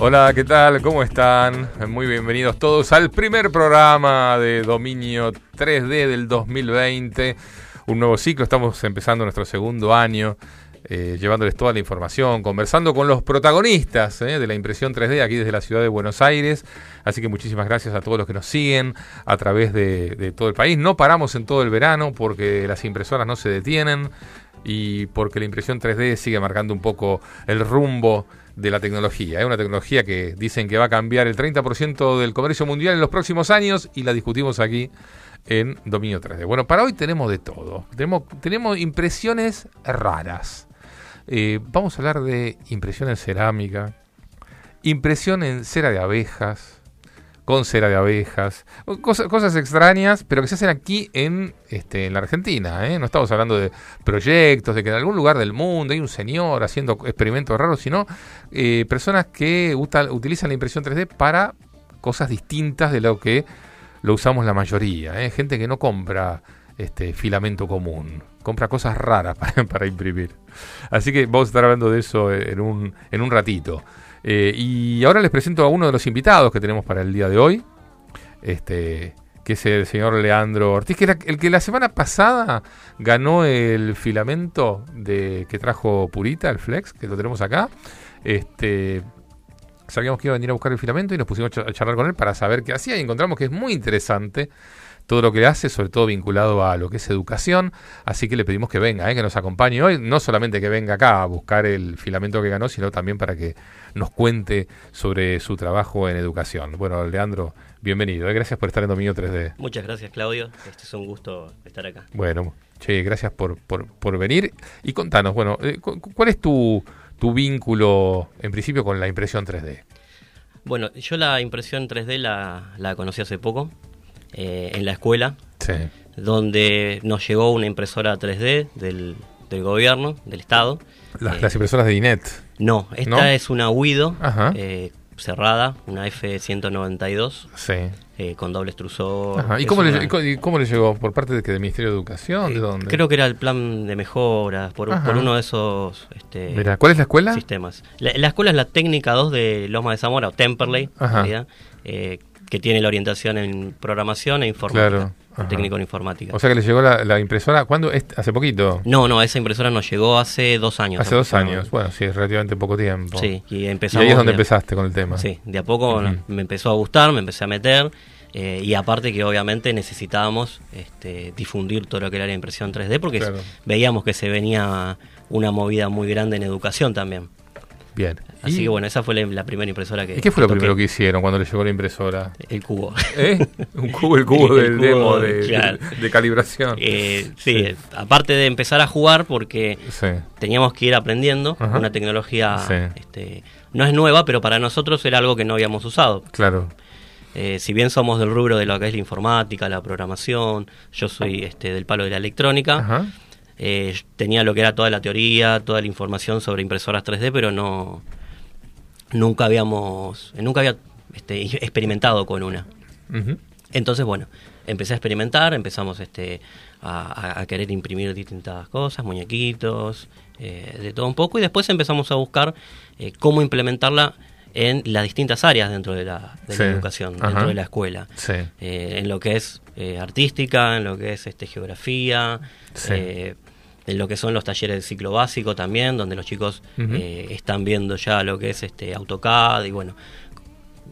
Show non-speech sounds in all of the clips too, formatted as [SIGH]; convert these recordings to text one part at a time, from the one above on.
Hola, ¿qué tal? ¿Cómo están? Muy bienvenidos todos al primer programa de Dominio 3D del 2020. Un nuevo ciclo, estamos empezando nuestro segundo año, eh, llevándoles toda la información, conversando con los protagonistas eh, de la impresión 3D aquí desde la ciudad de Buenos Aires. Así que muchísimas gracias a todos los que nos siguen a través de, todo el país. No paramos en todo el verano porque las impresoras no se detienen y porque la impresión 3D sigue marcando un poco el rumbo de la tecnología. Es una tecnología que dicen que va a cambiar el 30% del comercio mundial en los próximos años y la discutimos aquí en Dominio 3D. Bueno, para hoy tenemos de todo. Tenemos impresiones raras. Eh, vamos a hablar de impresión en cerámica, impresión en cera de abejas, con cera de abejas, cosas, cosas extrañas, pero que se hacen aquí en, este, en la Argentina. ¿eh? No estamos hablando de proyectos, de que en algún lugar del mundo hay un señor haciendo experimentos raros, sino eh, personas que utilizan la impresión 3D para cosas distintas de lo que lo usamos la mayoría. Gente que no compra este filamento común, compra cosas raras [LAUGHS] para, imprimir. Así que vamos a estar hablando de eso en un, en un ratito. Eh, y ahora les presento a uno de los invitados que tenemos para el día de hoy, este, que es el señor Leandro Ortiz, que era el que la semana pasada ganó el filamento de que trajo Purita, el Flex, que lo tenemos acá. Este, sabíamos que iba a venir a buscar el filamento y nos pusimos a charlar con él para saber qué hacía y encontramos que es muy interesante todo lo que hace, sobre todo vinculado a lo que es educación. Así que le pedimos que venga, ¿eh? que nos acompañe hoy. No solamente que venga acá a buscar el filamento que ganó, sino también para que nos cuente sobre su trabajo en educación. Bueno, Leandro, bienvenido. ¿eh? Gracias por estar en Dominio 3D. Muchas gracias, Claudio. Este es un gusto estar acá. Bueno, che, gracias por, por, venir. Y contanos, bueno, eh, ¿cuál es tu, tu vínculo, en principio, con la impresión 3D? Bueno, yo la impresión 3D la, la conocí hace poco. Eh, en la escuela, donde nos llegó una impresora 3D del, del gobierno, del Estado. Las, eh, impresoras de INET. No, esta es una Wido eh, cerrada, una F192. Sí. con doble extrusor. ¿Y cómo, le, cómo, le, llegó? ¿Por parte del Ministerio de Educación? ¿De dónde? Creo que era el plan de mejoras, por, por uno de esos este, ¿Cuál es la escuela? sistemas. La, escuela es la técnica 2 de Loma de Zamora, o Temperley, eh, que tiene la orientación en programación e informática. Claro. técnico en informática. O sea que le llegó la, impresora, ¿cuándo? ¿Hace poquito? No, no, esa impresora nos llegó hace dos años. Hace dos años, bueno, sí, es relativamente poco tiempo. Sí, y empezamos... ahí es donde empezaste con el tema. Sí, de a poco me empezó a gustar, me empecé a meter, eh, y aparte que obviamente necesitábamos este, difundir todo lo que era la impresión 3D, porque veíamos que se venía una movida muy grande en educación también. Bien. Así que bueno, esa fue la, primera impresora que. ¿Y qué fue lo primero que hicieron cuando les llegó la impresora? El cubo. ¿Eh? [LAUGHS] Un cubo, el cubo del demo de, calibración. Eh, sí, aparte de empezar a jugar, porque teníamos que ir aprendiendo una tecnología. Este, no es nueva, pero para nosotros era algo que no habíamos usado. Claro. Eh, si bien somos del rubro de lo que es la informática, la programación, yo soy este, del palo de la electrónica. Ajá eh, tenía lo que era toda la teoría, toda la información sobre impresoras 3D, pero no nunca habíamos, nunca había este, [LAUGHS] experimentado con una. Entonces, bueno, empecé a experimentar, empezamos este, a, querer imprimir distintas cosas, muñequitos, eh, de todo un poco, y después empezamos a buscar eh, cómo implementarla en las distintas áreas dentro de la, educación, dentro de la escuela. Eh, en lo que es artística, en lo que es este, geografía, en lo que son los talleres de ciclo básico también, donde los chicos están viendo ya lo que es este AutoCAD y bueno,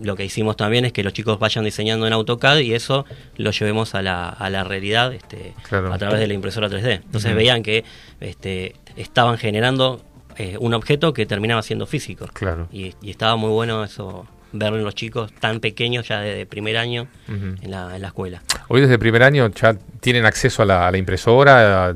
lo que hicimos también es que los chicos vayan diseñando en AutoCAD y eso lo llevemos a la, a la realidad este, a través de la impresora 3D. Entonces veían que este, estaban generando eh, un objeto que terminaba siendo físico. Claro. Y, y, estaba muy bueno eso ver los chicos tan pequeños ya desde primer año en, la, en, la, escuela. Hoy desde primer año ya tienen acceso a la, impresora.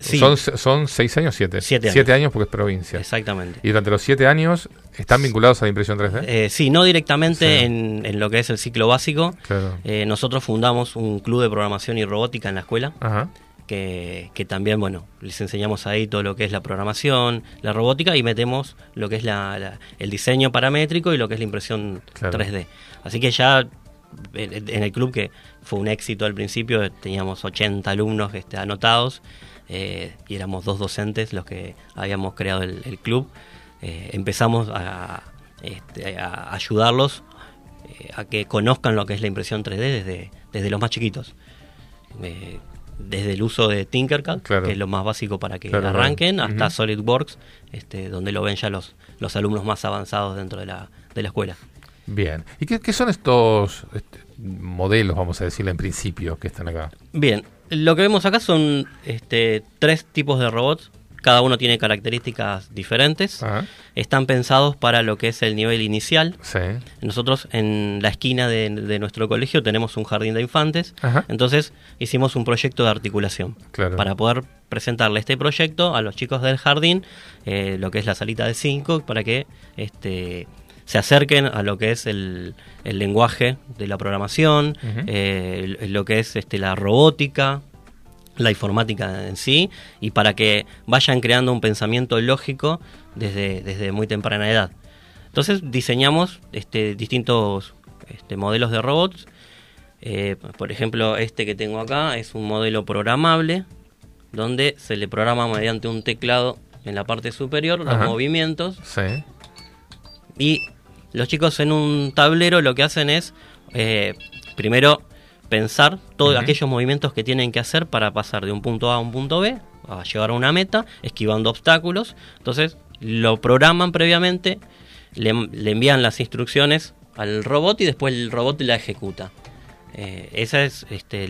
son, ¿Son seis años siete? Siete años. Siete años porque es provincia. Exactamente. ¿Y durante los siete años están vinculados a la impresión 3D? Eh, sí, no directamente en, en, lo que es el ciclo básico. Claro. Eh, nosotros fundamos un club de programación y robótica en la escuela. Ajá que, también, bueno, les enseñamos ahí todo lo que es la programación, la robótica y metemos lo que es la, el diseño paramétrico y lo que es la impresión 3D. Así que ya en el club, que fue un éxito al principio, teníamos 80 alumnos este, anotados eh, y éramos dos docentes los que habíamos creado el, club. Eh, empezamos a, este, a ayudarlos eh, a que conozcan lo que es la impresión 3D desde, desde los más chiquitos desde el uso de Tinkercad, que es lo más básico para que arranquen, hasta SolidWorks, este, donde lo ven ya los, los alumnos más avanzados dentro de la, de la escuela. Bien. ¿Y qué, son estos este, modelos, vamos a decirle en principio, que están acá? Bien. Lo que vemos acá son este, tres tipos de robots cada uno tiene características diferentes. Están pensados para lo que es el nivel inicial. Nosotros en la esquina de, nuestro colegio tenemos un jardín de infantes. Entonces hicimos un proyecto de articulación para poder presentarle este proyecto a los chicos del jardín, eh, lo que es la salita de 5, para que este, se acerquen a lo que es el, lenguaje de la programación, eh, lo que es este, la robótica, la informática en sí y para que vayan creando un pensamiento lógico desde, desde muy temprana edad. Entonces diseñamos este, distintos este, modelos de robots. Eh, por ejemplo, este que tengo acá es un modelo programable donde se le programa mediante un teclado en la parte superior los movimientos. Y los chicos en un tablero lo que hacen es, eh, primero, pensar todos aquellos movimientos que tienen que hacer para pasar de un punto A a un punto B, a llegar a una meta, esquivando obstáculos. Entonces lo programan previamente, le, envían las instrucciones al robot y después el robot la ejecuta. Eh, esa es este,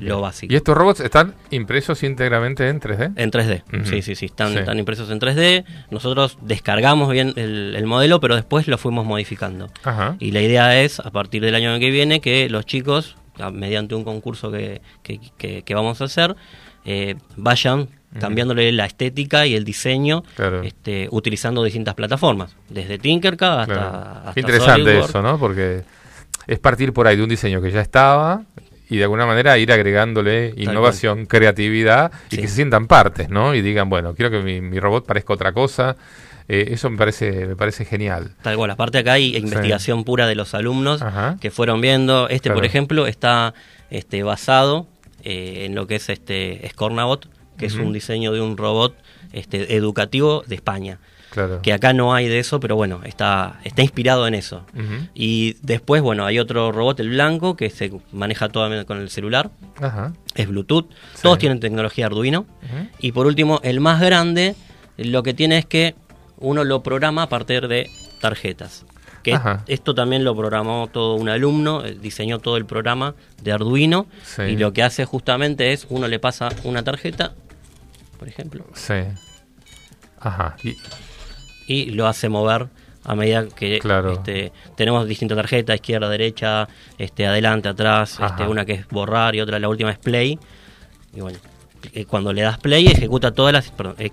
lo básico. ¿Y estos robots están impresos íntegramente en 3D? En 3D, sí, sí, sí están, están, impresos en 3D. Nosotros descargamos bien el, modelo, pero después lo fuimos modificando. Y la idea es, a partir del año que viene, que los chicos mediante un concurso que, que, vamos a hacer, eh, vayan cambiándole la estética y el diseño, este, utilizando distintas plataformas, desde Tinkercad hasta, interesante eso, ¿no? Porque es partir por ahí de un diseño que ya estaba y de alguna manera ir agregándole innovación, creatividad y que se sientan partes, ¿no? Y digan, bueno, quiero que mi, mi robot parezca otra cosa eh, eso me parece, me parece genial. Tal cual, aparte acá hay investigación pura de los alumnos que fueron viendo. Este, por ejemplo, está este, basado eh, en lo que es este Scornabot, que es un diseño de un robot este, educativo de España. Claro. Que acá no hay de eso, pero bueno, está, está inspirado en eso. Y después, bueno, hay otro robot, el blanco, que se maneja todo con el celular. Es Bluetooth. Todos tienen tecnología Arduino. Y por último, el más grande, lo que tiene es que uno lo programa a partir de tarjetas. Que esto también lo programó todo un alumno, eh, diseñó todo el programa de Arduino y lo que hace justamente es uno le pasa una tarjeta, por ejemplo. Sí. Ajá. Y, lo hace mover a medida que este, tenemos distintas tarjetas, izquierda, derecha, este, adelante, atrás, este, una que es borrar y otra la última es play. Y bueno, cuando le das play ejecuta todas las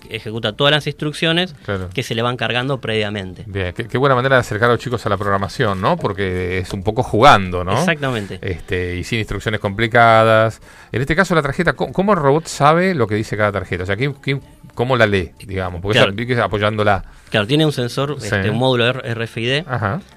ejecuta todas las instrucciones que se le van cargando previamente. Bien, qué, buena manera de acercar a los chicos a la programación, ¿no? Porque es un poco jugando, ¿no? Exactamente. Este, y sin instrucciones complicadas. En este caso la tarjeta, ¿cómo, el robot sabe lo que dice cada tarjeta? O sea, ¿qué, cómo la lee, digamos, porque Claro. que apoyándola. Claro, tiene un sensor, Sí. este, un módulo RFID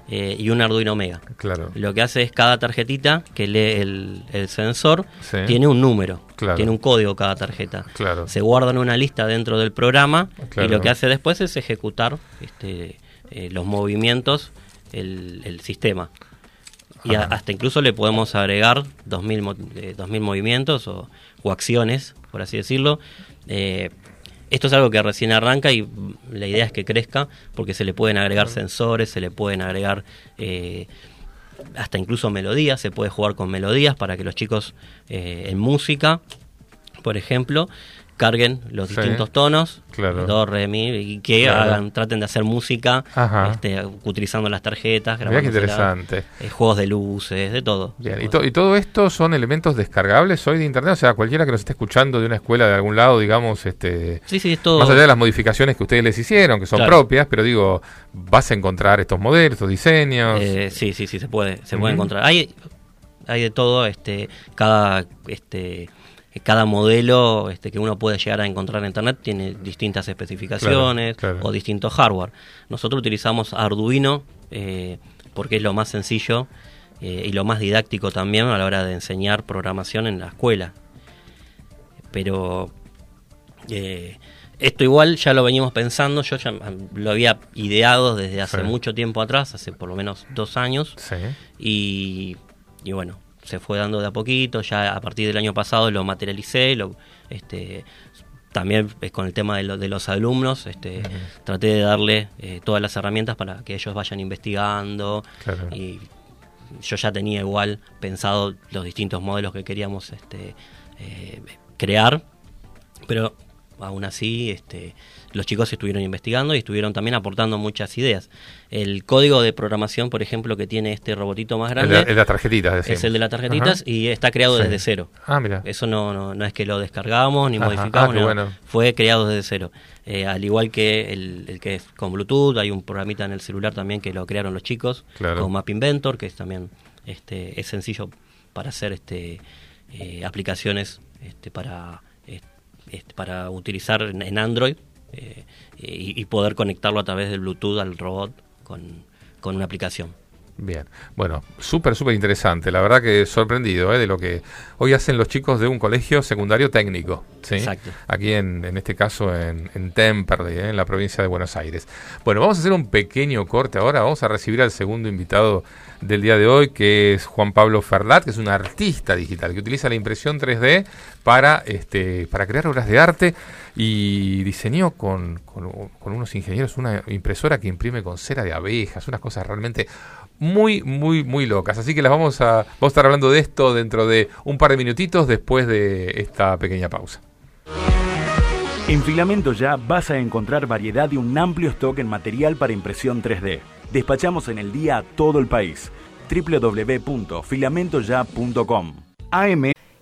eh, y un Arduino Mega. claro. Lo que hace es cada tarjetita que lee el, el sensor Sí. tiene un número, Claro. tiene un código cada tarjeta. Claro. Se guarda en una lista dentro del programa Claro. y lo que hace después es ejecutar este, eh, los movimientos, el, el sistema. Y a- hasta incluso le podemos agregar 2000, mo- eh, 2000 movimientos o, o acciones, por así decirlo. Eh, esto es algo que recién arranca y la idea es que crezca porque se le pueden agregar sensores, se le pueden agregar eh, hasta incluso melodías, se puede jugar con melodías para que los chicos eh, en música, por ejemplo, carguen los Sí. distintos tonos, Claro. do, re, mi, y que Claro. hagan, traten de hacer música este, utilizando las tarjetas, qué interesante. eh, juegos de luces, de todo. Bien, y, to- y todo esto son elementos descargables hoy de internet, o sea, cualquiera que nos esté escuchando de una escuela de algún lado, digamos, este, Sí, sí, es todo. más allá de las modificaciones que ustedes les hicieron, que son Claro. propias, pero digo, vas a encontrar estos modelos, estos diseños. Eh, sí, sí, sí, se puede, se puede encontrar. Hay, hay de todo, este, cada, este, cada modelo este, que uno puede llegar a encontrar en internet tiene distintas especificaciones Claro, claro. o distintos hardware. Nosotros utilizamos Arduino eh, porque es lo más sencillo eh, y lo más didáctico también a la hora de enseñar programación en la escuela. Pero eh, esto igual ya lo veníamos pensando, yo ya mm, lo había ideado desde hace Sí. mucho tiempo atrás, hace por lo menos dos años, Sí. y, y bueno, se fue dando de a poquito, ya a partir del año pasado lo materialicé, lo, este, también es con el tema de, lo- de los alumnos, este, traté de darle eh, todas las herramientas para que ellos vayan investigando Claro. y yo ya tenía igual pensado los distintos modelos que queríamos este, eh, crear, pero aún así este, los chicos estuvieron investigando y estuvieron también aportando muchas ideas. El código de programación, por ejemplo, que tiene este robotito más El grande de, el de las tarjetitas, decimos. es el de las tarjetitas Ajá. y está creado Sí. desde cero. Ah, mira. Eso no, no, no es que lo descargamos ni Ajá. modificamos, Ah, qué no. bueno. fue creado desde cero. Eh, al igual que el, el que es con Bluetooth, hay un programita en el celular también que lo crearon los chicos, Claro. con Map Inventor, que es también este, es sencillo para hacer este, eh, aplicaciones este, para, este, para utilizar en Android eh, y, poder conectarlo a través del Bluetooth al robot con, con una aplicación. Bien, bueno, súper, súper interesante. La verdad que sorprendido ¿eh? de lo que hoy hacen los chicos de un colegio secundario técnico. ¿sí? Exacto. Aquí en, en este caso en, en Temperley, ¿eh? en la provincia de Buenos Aires. Bueno, vamos a hacer un pequeño corte ahora. Vamos a recibir al segundo invitado del día de hoy, que es Juan Pablo Ferlat, que es un artista digital que utiliza la impresión 3D para, este, para crear obras de arte y diseñó con, con, con unos ingenieros una impresora que imprime con cera de abejas, unas cosas realmente muy, muy, muy locas. Así que las vamos a, vamos a estar hablando de esto dentro de un par de minutitos después de esta pequeña pausa. En Filamento Ya vas a encontrar variedad y un amplio stock en material para impresión 3D. Despachamos en el día a todo el país. www.filamentoya.com AM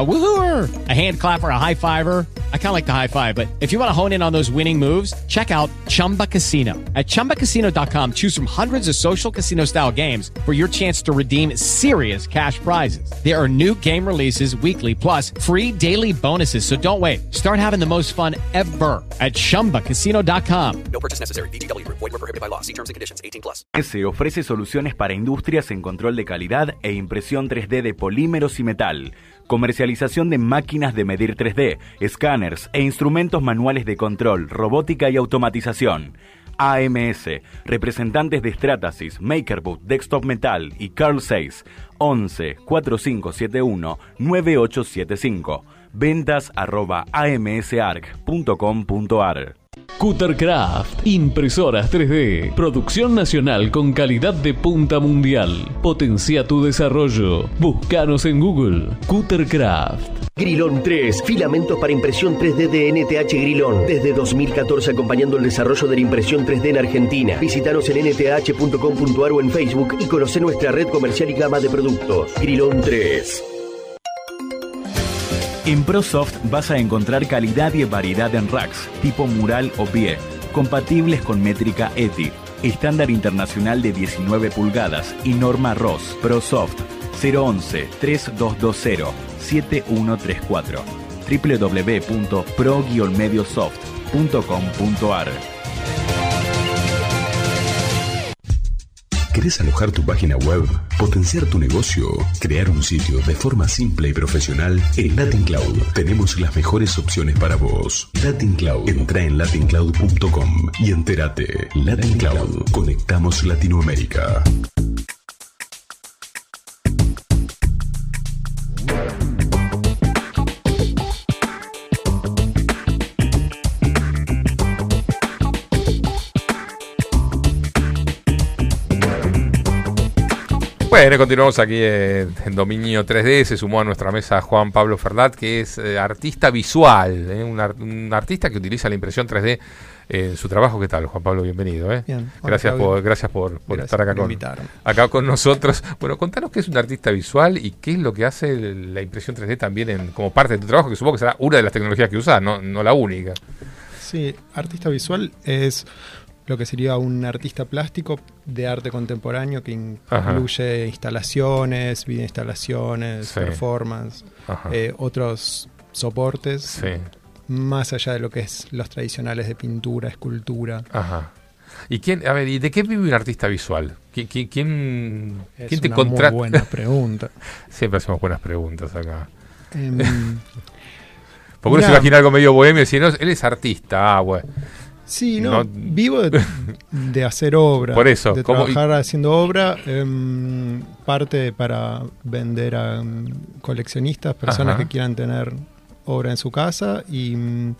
A woohooer, a hand clapper, a high fiver. I kind of like the high five, but if you want to hone in on those winning moves, check out Chumba Casino. At chumbacasino.com, choose from hundreds of social casino style games for your chance to redeem serious cash prizes. There are new game releases weekly, plus free daily bonuses. So don't wait. Start having the most fun ever at chumbacasino.com. No purchase necessary. BGW. Void were prohibited by law. See terms and conditions. 18 plus. S ofrece soluciones para industrias en control de calidad e impresión 3D de polímeros y metal. Comercialización de máquinas de medir 3D, escáneres e instrumentos manuales de control, robótica y automatización. AMS, representantes de Stratasys, MakerBoot, Desktop Metal y Carl 6, 11 4571 9875. Ventas arroba amsarc.com.ar. Cuttercraft, impresoras 3D, producción nacional con calidad de punta mundial. Potencia tu desarrollo. Búscanos en Google. Cuttercraft. Grilón 3, filamentos para impresión 3D de NTH Grilón. Desde 2014 acompañando el desarrollo de la impresión 3D en Argentina. Visítanos en nth.com.ar o en Facebook y conoce nuestra red comercial y gama de productos. Grilón 3. En ProSoft vas a encontrar calidad y variedad en racks, tipo mural o pie, compatibles con métrica ETI, estándar internacional de 19 pulgadas y norma ROS. ProSoft 011 3220 7134 www.pro-mediosoft.com.ar ¿Querés alojar tu página web, potenciar tu negocio, crear un sitio de forma simple y profesional? En Latin Cloud tenemos las mejores opciones para vos. Latin Cloud. Entra en latincloud.com y entérate. Latin Cloud. Conectamos Latinoamérica. Bueno, continuamos aquí en, en Dominio 3D. Se sumó a nuestra mesa Juan Pablo Ferdat, que es eh, artista visual, eh, un, ar- un artista que utiliza la impresión 3D en su trabajo. ¿Qué tal, Juan Pablo? Bienvenido. eh. Bien. Gracias, por, gracias por, por Gracias estar acá con, invitarme. acá con nosotros. [LAUGHS] Bueno, contanos qué es un artista visual y qué es lo que hace la impresión 3D también en, como parte de tu trabajo, que supongo que será una de las tecnologías que usás, no, no la única. Sí, artista visual es lo que sería un artista plástico de arte contemporáneo que Ajá. incluye instalaciones, videoinstalaciones, Sí. performance, eh, otros soportes, Sí. más allá de lo que es los tradicionales de pintura, escultura. Ajá. ¿Y quién, a ver, ¿y de qué vive un artista visual? ¿Qui- qui- ¿Quién, Es quién te una muy contrata? buena pregunta. [LAUGHS] Siempre hacemos buenas preguntas acá. Em, [LAUGHS] Porque uno se imagina algo medio bohemio y si no, él es artista, ah, bueno. Sí, no, No- vivo de, [LAUGHS] de hacer obra. Por eso, De ¿cómo- trabajar haciendo obra, em, parte para vender a em, coleccionistas, personas Ajá. que quieran tener obra en su casa y mm,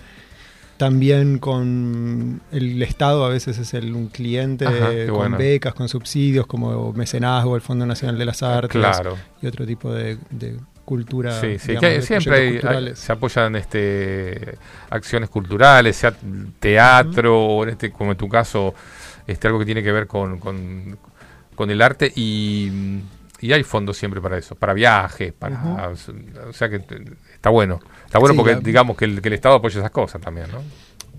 también con el Estado a veces es el, un cliente Ajá, con bueno. becas, con subsidios como mecenazgo, el Fondo Nacional de las Artes Claro. y otro tipo de, de cultura. Sí, sí, digamos, que de siempre hay- hay- se apoyan este, acciones culturales, sea teatro o en este, como en tu caso, este, algo que tiene que ver con, con, con el arte y, y hay fondos siempre para eso, para viajes, para, o sea que está bueno, está bueno Sí, porque la- digamos que el, que el Estado apoya esas cosas también, ¿no?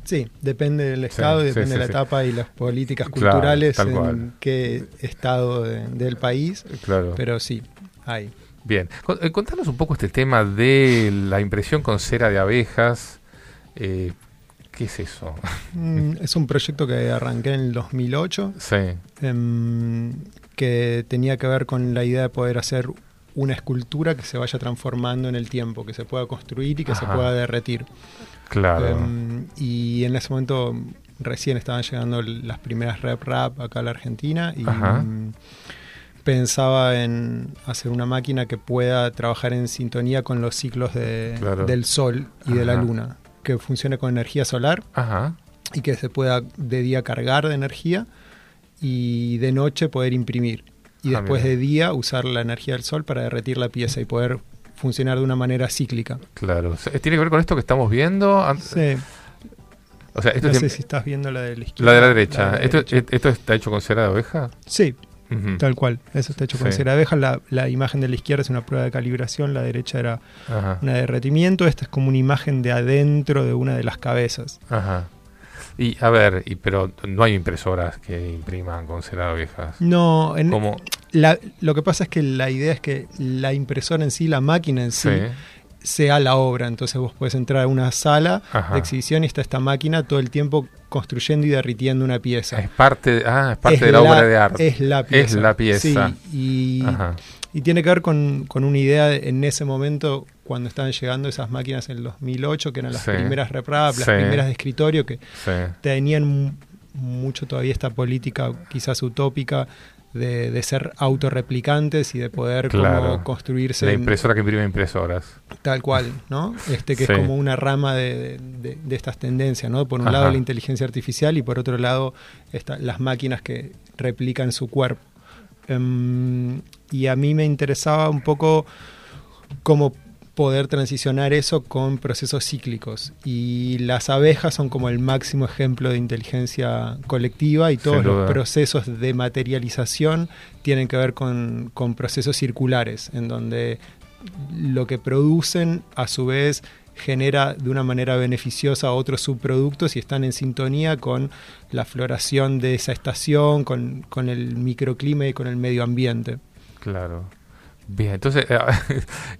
Sí, depende del estado, y depende sí, de la etapa y las políticas culturales en qué estado de- del país. Claro. Pero sí, hay. Bien, eh, contanos un poco este tema de la impresión con cera de abejas. Eh, ¿Qué es eso? Mm, es un proyecto que arranqué en el 2008, sí, em, que tenía que ver con la idea de poder hacer una escultura que se vaya transformando en el tiempo, que se pueda construir y que se pueda derretir. claro. Em, y en ese momento recién estaban llegando las primeras rep rap acá a la Argentina y Ajá. Pensaba en hacer una máquina que pueda trabajar en sintonía con los ciclos de- Claro. del sol y de la luna, que funcione con energía solar Ajá. y que se pueda de día cargar de energía y de noche poder imprimir. Y Ah, después mira. de día usar la energía del sol para derretir la pieza y poder funcionar de una manera cíclica. Claro. ¿Tiene que ver con esto que estamos viendo? Sí. O sea, esto no sé si estás viendo la de la izquierda. la de la derecha. la de la ¿Esto, derecha. ¿Esto está hecho con cera de oveja? Sí, Tal cual, eso está hecho con Sí. cera de abeja. La, la imagen de la izquierda es una prueba de calibración, la derecha era Ajá. una de derretimiento. Esta es como una imagen de adentro de una de las cabezas. Ajá. Y a ver, y, pero no hay impresoras que impriman con cera de abejas. No, en- la- lo que pasa es que la idea es que la impresora en sí, la máquina en sí, Sí. Sea la obra. Entonces vos puedes entrar a una sala Ajá. de exhibición y está esta máquina todo el tiempo construyendo y derritiendo una pieza. Es parte, de- ah, es parte Es de la, la- obra de arte. Es la pieza. Es la pieza. Sí, y, Ajá. y tiene que ver con, con una idea de- en ese momento cuando estaban llegando esas máquinas en el 2008, que eran las Sí. primeras RepRap, las Sí. primeras de escritorio, que tenían mu- mucho todavía esta política quizás utópica de, de ser autorreplicantes y de poder Claro. como construirse La en- impresora que imprime impresoras. tal cual, ¿no? Este que Sí. es como una rama de, de- de estas tendencias, ¿no? Por un Ajá. lado la inteligencia artificial y por otro lado esta- las máquinas que replican su cuerpo. Em, y a mí me interesaba un poco cómo poder transicionar eso con procesos cíclicos. Y las abejas son como el máximo ejemplo de inteligencia colectiva y todos los procesos de materialización tienen que ver con, con procesos circulares, en donde lo que producen a su vez genera de una manera beneficiosa otros subproductos y están en sintonía con la floración de esa estación, con, con el microclima y con el medio ambiente. Claro. Bien, entonces, eh,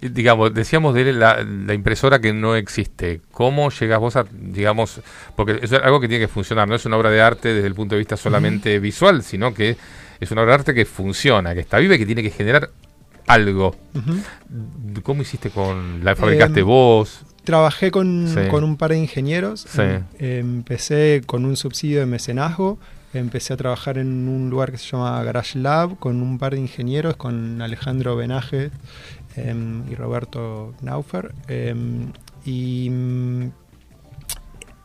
[LAUGHS] digamos, decíamos de la, la impresora que no existe. ¿Cómo llegas vos a, digamos, porque es algo que tiene que funcionar, no es una obra de arte desde el punto de vista solamente visual, sino que es una obra de arte que funciona, que está viva y que tiene que generar algo. ¿Cómo hiciste con la fabricaste Em, vos? Trabajé con, Sí. con un par de ingenieros. Sí. Em- empecé con un subsidio de mecenazgo. Empecé a trabajar en un lugar que se llama Garage Lab con un par de ingenieros, con Alejandro Benaje em, y Roberto Naufer. Em, y mm,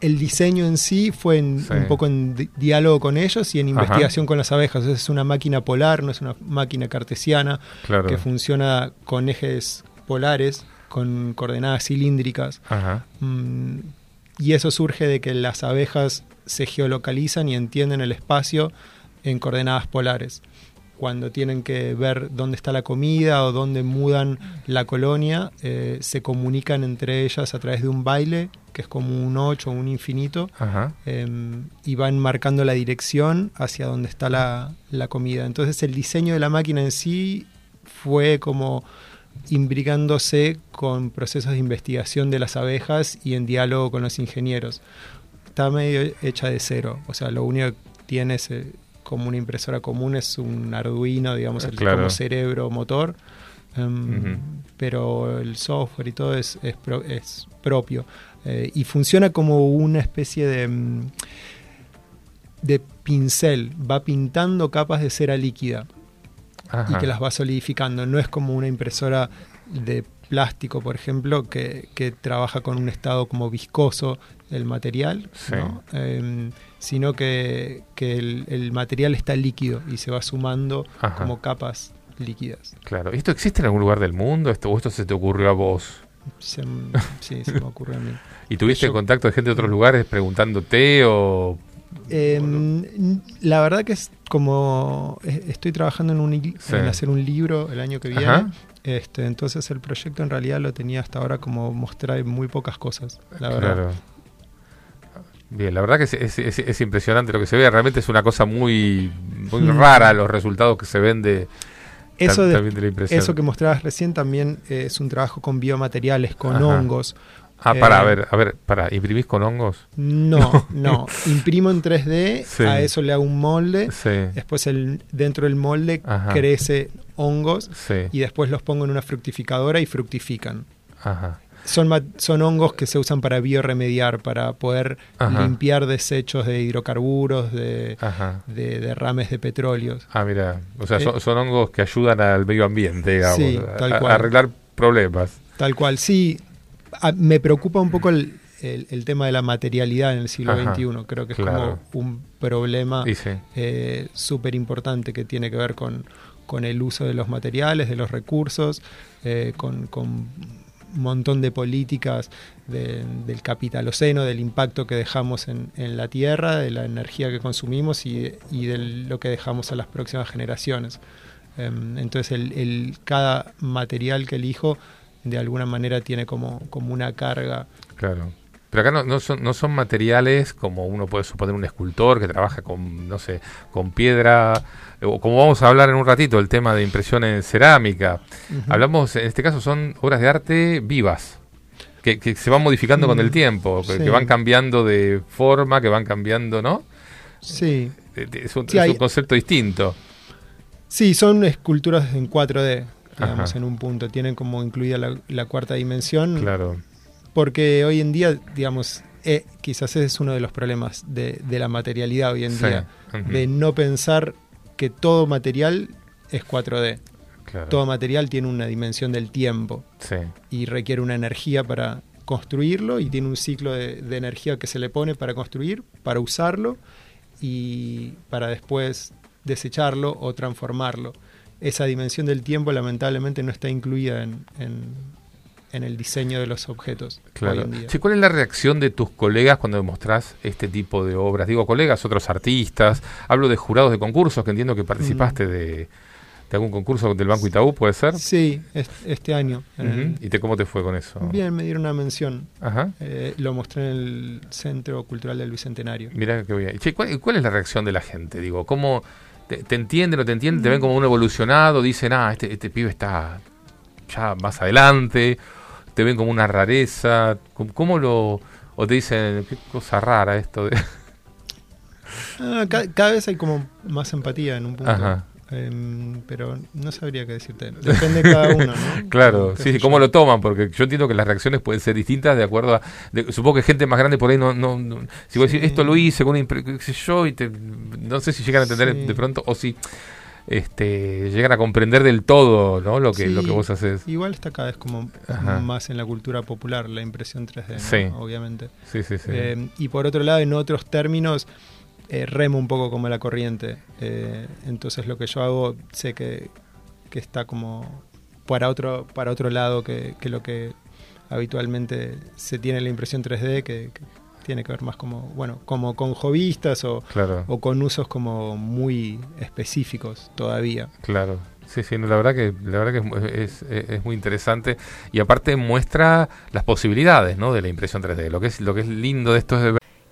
el diseño en sí fue en- Sí. un poco en di- diálogo con ellos y en Ajá. investigación con las abejas. Es una máquina polar, no es una máquina cartesiana Claro. que funciona con ejes polares, con coordenadas cilíndricas. Ajá. Mm, y eso surge de que las abejas se geolocalizan y entienden el espacio en coordenadas polares. Cuando tienen que ver dónde está la comida o dónde mudan la colonia, eh, se comunican entre ellas a través de un baile, que es como un 8 o un infinito, em, y van marcando la dirección hacia donde está la, la comida. Entonces el diseño de la máquina en sí fue como imbricándose con procesos de investigación de las abejas y en diálogo con los ingenieros. Está medio hecha de cero, o sea, lo único que tiene es, eh, como una impresora común es un Arduino, digamos, el Claro. como cerebro motor, em, pero el software y todo es, es, pro- es propio. Eh, y funciona como una especie de, mm, de pincel, va pintando capas de cera líquida Ajá. y que las va solidificando. No es como una impresora de plástico, por ejemplo, que, que trabaja con un estado como viscoso del material, Sí. ¿no? Em, sino que, que el, el material está líquido y se va sumando Ajá. como capas líquidas. Claro. ¿Esto existe en algún lugar del mundo? ¿Esto, ¿O esto se te ocurrió a vos? Se sí, se me ocurre a mí. [LAUGHS] ¿Y tuviste Yo- contacto de gente de otros lugares preguntándote o...? Em, la verdad que es como eh, estoy trabajando en, un, li- Sí. en hacer un libro el año que viene. Ajá. Este, entonces el proyecto en realidad lo tenía hasta ahora como mostrar muy pocas cosas, la verdad. Claro. Bien, la verdad que es, es- es- es impresionante lo que se ve. Realmente es una cosa muy, muy Mm. rara los resultados que se ven de, Eso, de- eso que mostrabas recién también eh, es un trabajo con biomateriales, con Ajá. hongos. Ah, para, Eh, a ver, a ver, para, ¿imprimís con hongos? No, [LAUGHS] no. Imprimo en 3D, Sí. a eso le hago un molde. Sí, Después el, dentro del molde Ajá. crece hongos sí, y después los pongo en una fructificadora y fructifican. ajá. Son, son hongos que se usan para bioremediar, para poder Ajá. limpiar desechos de hidrocarburos, de, derrames de petróleos. Ah, mira, o sea, Eh, son, son hongos que ayudan al medio ambiente, digamos, Sí, a- tal a, cual. arreglar problemas. Tal cual, sí. A- me preocupa un poco el, el- el tema de la materialidad en el siglo Ajá, XXI. Creo que es claro. como un problema sí, eh, súper importante que tiene que ver con, con el uso de los materiales, de los recursos, eh, con, con un montón de políticas de- del capitaloceno, del impacto que dejamos en, en la tierra, de la energía que consumimos y, y de lo que dejamos a las próximas generaciones. Em, entonces, el, el- cada material que elijo de alguna manera tiene como, como una carga. Claro. Pero acá no, no son, no son materiales como uno puede suponer un escultor que trabaja con, no sé, con piedra, o como vamos a hablar en un ratito, el tema de impresión en cerámica. Hablamos, en este caso, son obras de arte vivas, que, que se van modificando con el Mm, tiempo, que, sí. que van cambiando de forma, que van cambiando, ¿no? Sí, Eh, Es un, Sí, es hay- un concepto distinto. Sí, son esculturas en 4D, digamos, Ajá. en un punto. Tienen como incluida la, la cuarta dimensión. Claro. Porque hoy en día, digamos, eh, quizás ese es uno de los problemas de, de la materialidad hoy en Sí, día. De no pensar que todo material es 4D. Claro. Todo material tiene una dimensión del tiempo Sí. y requiere una energía para construirlo y tiene un ciclo de, de energía que se le pone para construir, para usarlo y para después desecharlo o transformarlo. Esa dimensión del tiempo lamentablemente no está incluida en, en- en el diseño de los objetos hoy Claro. en día. Che, ¿Cuál es la reacción de tus colegas cuando demostrás este tipo de obras? Digo, colegas, otros artistas. Hablo de jurados de concursos, que entiendo que participaste Mm. de, de algún concurso del Banco Itaú, ¿puede ser? Sí, es- este año. ¿Y te, cómo te fue con eso? Bien, me dieron una mención. Ajá. Eh, lo mostré en el Centro Cultural del Bicentenario. Mirá que bien. Che, ¿cuál, cuál es la reacción de la gente? Digo, ¿cómo te, te entienden o te entienden? ¿Te ven como un evolucionado? Dicen, ah, este, este pibe está ya más adelante. ¿Te ven como una rareza? ¿Cómo, cómo lo...? O te dicen, qué cosa rara esto de... Ah, ca- cada vez hay como más empatía en un punto. Ajá. Em, pero no sabría qué decirte. Depende de cada uno, ¿no? [LAUGHS] Claro, sí, sí, cómo lo toman, porque yo entiendo que las reacciones pueden ser distintas de acuerdo a... de- supongo que gente más grande por ahí no... no, no- si vos decís, Sí. esto lo hice con una qué sé yo, y te, no sé si llegan a entender Sí. de pronto, o si este, llegan a comprender del todo ¿no? lo, que, lo que vos haces. Igual está cada vez como Ajá. más en la cultura popular la impresión 3D, ¿no? Sí. obviamente. Sí, sí, sí. Eh, y por otro lado, en otros términos, eh, remo un poco como la corriente. Eh, entonces lo que yo hago sé que, que está como para otro, para otro lado que, que lo que habitualmente se tiene en la impresión 3D, que, que tiene que ver más como, bueno, como con hobbyistas o, Claro. o con usos como muy específicos todavía. Claro. Sí, sí, no, la verdad que la verdad que es, es- es muy interesante y aparte muestra las posibilidades, ¿no? de la impresión 3D. Lo que es lo que es lindo de esto es de ver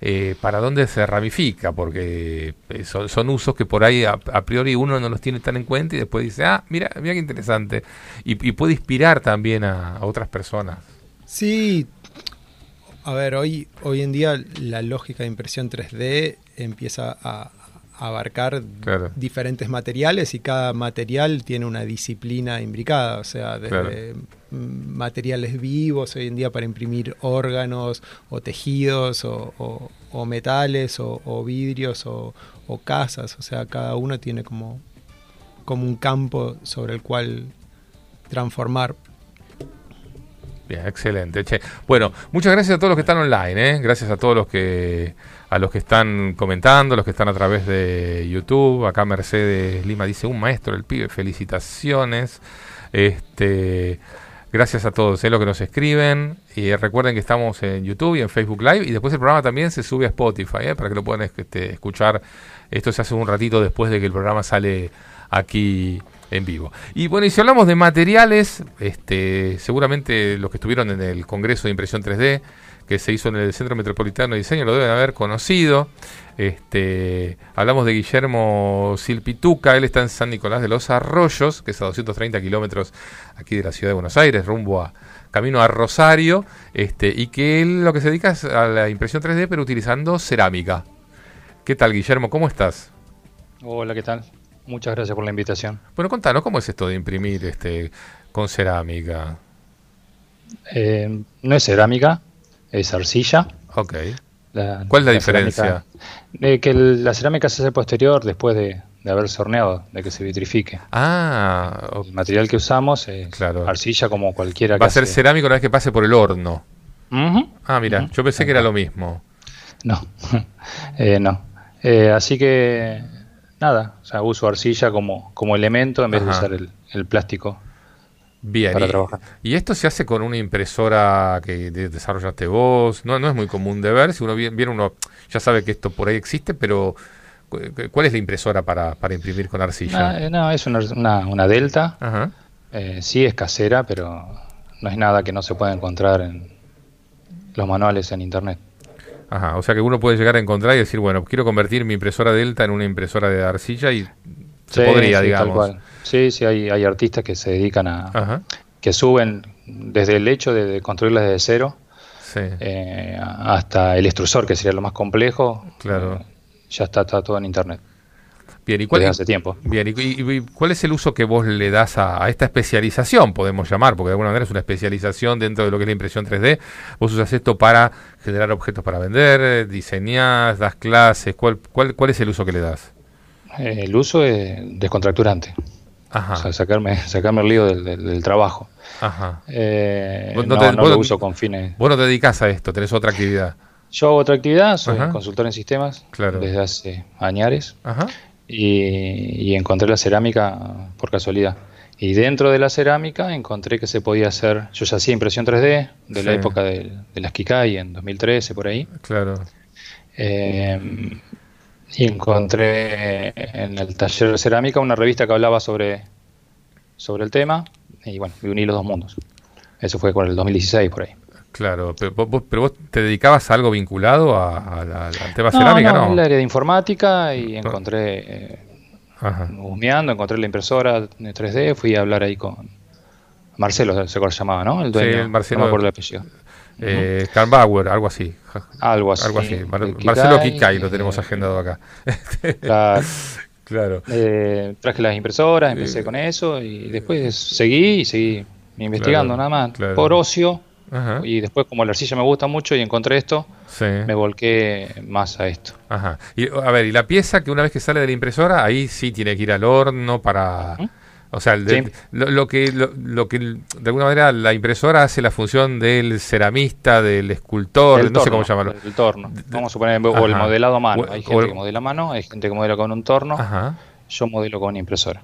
Eh, para dónde se ramifica, porque eh, son, son usos que por ahí a, a priori uno no los tiene tan en cuenta y después dice, ah, mira, mira qué interesante. Y, y puede inspirar también a, a otras personas. Sí, a ver, hoy, hoy en día la lógica de impresión 3D empieza a, a abarcar Claro. diferentes materiales y cada material tiene una disciplina imbricada, o sea, desde Claro. Materiales vivos hoy en día para imprimir órganos o tejidos o, metales o, vidrios o, casas. O sea, cada uno tiene como, como un campo sobre el cual transformar. Bien, excelente. Che. Bueno, muchas gracias a todos los que están online, ¿eh? gracias a todos los que a los que están comentando, los que están a través de YouTube. Acá Mercedes Lima dice un maestro el pibe, felicitaciones. Este, gracias a todos ¿eh? los que nos escriben y eh, recuerden que estamos en YouTube y en Facebook Live y después el programa también se sube a Spotify ¿eh? para que lo puedan este, escuchar. Esto se hace un ratito después de que el programa sale aquí en vivo. Y bueno, y si hablamos de materiales, este, seguramente los que estuvieron en el Congreso de Impresión 3D, que se hizo en el Centro Metropolitano de Diseño, lo deben haber conocido. Este, hablamos de Guillermo Silpituca, él está en San Nicolás de los Arroyos, que es a 230 kilómetros aquí de la ciudad de Buenos Aires, rumbo a camino a Rosario, este, y que él lo que se dedica es a la impresión 3D, pero utilizando cerámica. ¿Qué tal, Guillermo? ¿Cómo estás? Hola, ¿qué tal? Muchas gracias por la invitación. Bueno, contanos, ¿cómo es esto de imprimir este con cerámica? Eh, no es cerámica, es arcilla. Ok. ¿Cuál es la diferencia? cerámica- eh, que el- la cerámica se hace posterior después de, de haberse horneado, de que se vitrifique. Ah, El material que usamos es arcilla como cualquiera que Va a ser hace- cerámica una vez que pase por el horno. Ah, mira, yo pensé que era lo mismo. No, [LAUGHS] Eh, no. Eh, así que nada, o sea, uso arcilla como, como elemento en vez de usar el, el plástico. Bien, Para y, trabajar. y esto se hace con una impresora que de- desarrollaste vos. No, no es muy común de ver. Si uno vi- viene, uno ya sabe que esto por ahí existe, pero cu- cu- ¿cuál es la impresora para, para imprimir con arcilla? Ah, eh, no, es una, una, una Delta. Ajá. Eh, sí es casera, pero no es nada que no se pueda encontrar en los manuales en internet. Ajá, o sea que uno puede llegar a encontrar y decir, bueno, quiero convertir mi impresora Delta en una impresora de arcilla y se Sí, podría, sí, tal digamos. cual. Sí, sí, hay, hay artistas que se dedican a... Ajá. que suben desde el hecho de, de construirlas desde cero Sí. eh, hasta el extrusor, que sería lo más complejo. Claro. eh, ya está, está todo en internet. Bien, ¿y cuál, Desde hace tiempo. Bien, ¿y, y- y cuál es el uso que vos le das a, a esta especialización, podemos llamar? Porque de alguna manera es una especialización dentro de lo que es la impresión 3D. Vos usas esto para generar objetos para vender, diseñás, das clases. ¿Cuál, cuál, cuál es el uso que le das? Eh, el uso es descontracturante. Ajá. O sea, sacarme, [LAUGHS] sacarme el lío del, del- del trabajo. Ajá. Eh, no, te- no vos lo uso con fines. Vos no te dedicas a esto, tenés otra actividad. Yo hago otra actividad, soy Ajá. consultor en sistemas Claro. desde hace años Ajá. y, y encontré la cerámica por casualidad. Y dentro de la cerámica encontré que se podía hacer, yo ya hacía impresión 3D de la época de, de las Kikai en 2013 por ahí. Claro. Eh, y encontré en el taller de cerámica una revista que hablaba sobre, sobre el tema y bueno, y uní los dos mundos. Eso fue con el 2016 por ahí. Claro, pero vos, pero vos te dedicabas a algo vinculado a, al tema No, cerámica, no, ¿no? el área de informática y encontré, eh, Ajá. husmeando, encontré la impresora de 3D, fui a hablar ahí con Marcelo, se llamaba, ¿no? El Sí, dueño, el Marcelo- no me acuerdo el apellido. Eh, Karl Bauer, algo así. Algo así. Algo así. Mar- El Kikai, Marcelo Kikai lo tenemos eh, agendado acá. [LAUGHS] [LAUGHS] Claro. Claro. Eh, traje las impresoras, empecé con eso y después seguí y seguí investigando Claro, nada más. claro. Por ocio. Ajá. Y después como la arcilla me gusta mucho y encontré esto, Sí. me volqué más a esto. Ajá. Y, a ver, y la pieza que una vez que sale de la impresora, ahí sí tiene que ir al horno para... O sea, el de- Sí. lo, lo que, lo, lo que de alguna manera la impresora hace la función del ceramista, del escultor, no sé cómo llamarlo. El torno. Vamos a suponer, o el modelado a mano. O- Hay gente el- que modela a mano, hay gente que modela con un torno. Ajá. Yo modelo con una impresora.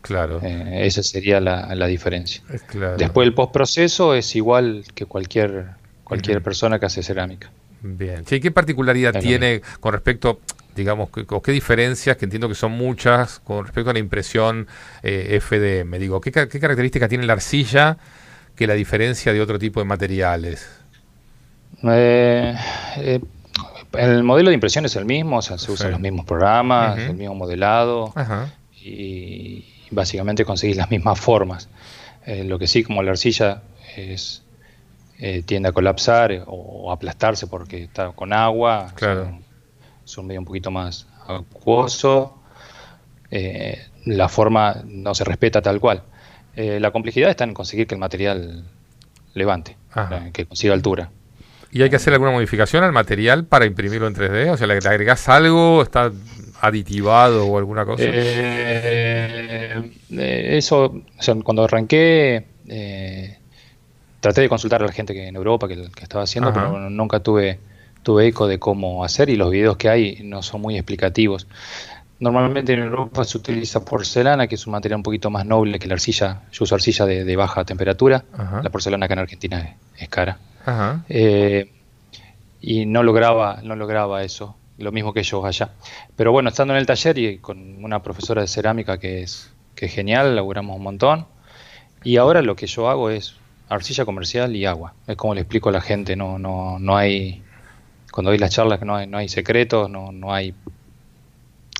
Claro. Eh, esa sería la, la diferencia. Claro. Después el postproceso es igual que cualquier, cualquier persona que hace cerámica. Bien. Sí, ¿Qué particularidad tiene con respecto, digamos, que- o qué diferencias, que entiendo que son muchas, con respecto a la impresión eh, FDM? Digo, ¿qué, ¿qué característica tiene la arcilla que la diferencia de otro tipo de materiales? Eh, eh, el modelo de impresión es el mismo, o sea, se usan Sí. los mismos programas, el mismo modelado Ajá. y básicamente conseguís las mismas formas. Eh, lo que sí, como la arcilla es, eh, tiende a colapsar o aplastarse porque está con agua, o sea, Claro. Es un medio un poquito más acuoso, eh, la forma no se respeta tal cual. Eh, la complejidad está en conseguir que el material levante, Ajá. eh, que consiga altura. ¿Y hay que hacer alguna modificación al material para imprimirlo en 3D? O sea, ¿le agregás algo? ¿Está aditivado o alguna cosa? Eh, eso, o sea, cuando arranqué, eh, traté de consultar a la gente que en Europa que, que estaba haciendo, Ajá. pero nunca tuve, tuve eco de cómo hacer y los videos que hay no son muy explicativos. Normalmente en Europa se utiliza porcelana, que es un material un poquito más noble que la arcilla. Yo uso arcilla de, de baja temperatura. Ajá. La porcelana acá en Argentina es, es cara. Ajá. Eh, y no lograba, no lograba eso, lo mismo que ellos allá. Pero bueno, estando en el taller y con una profesora de cerámica que es, que es genial, laburamos un montón. Y ahora lo que yo hago es arcilla comercial y agua. Es como le explico a la gente, no, no, no hay, cuando doy las charlas que no hay, no hay secretos, no, no hay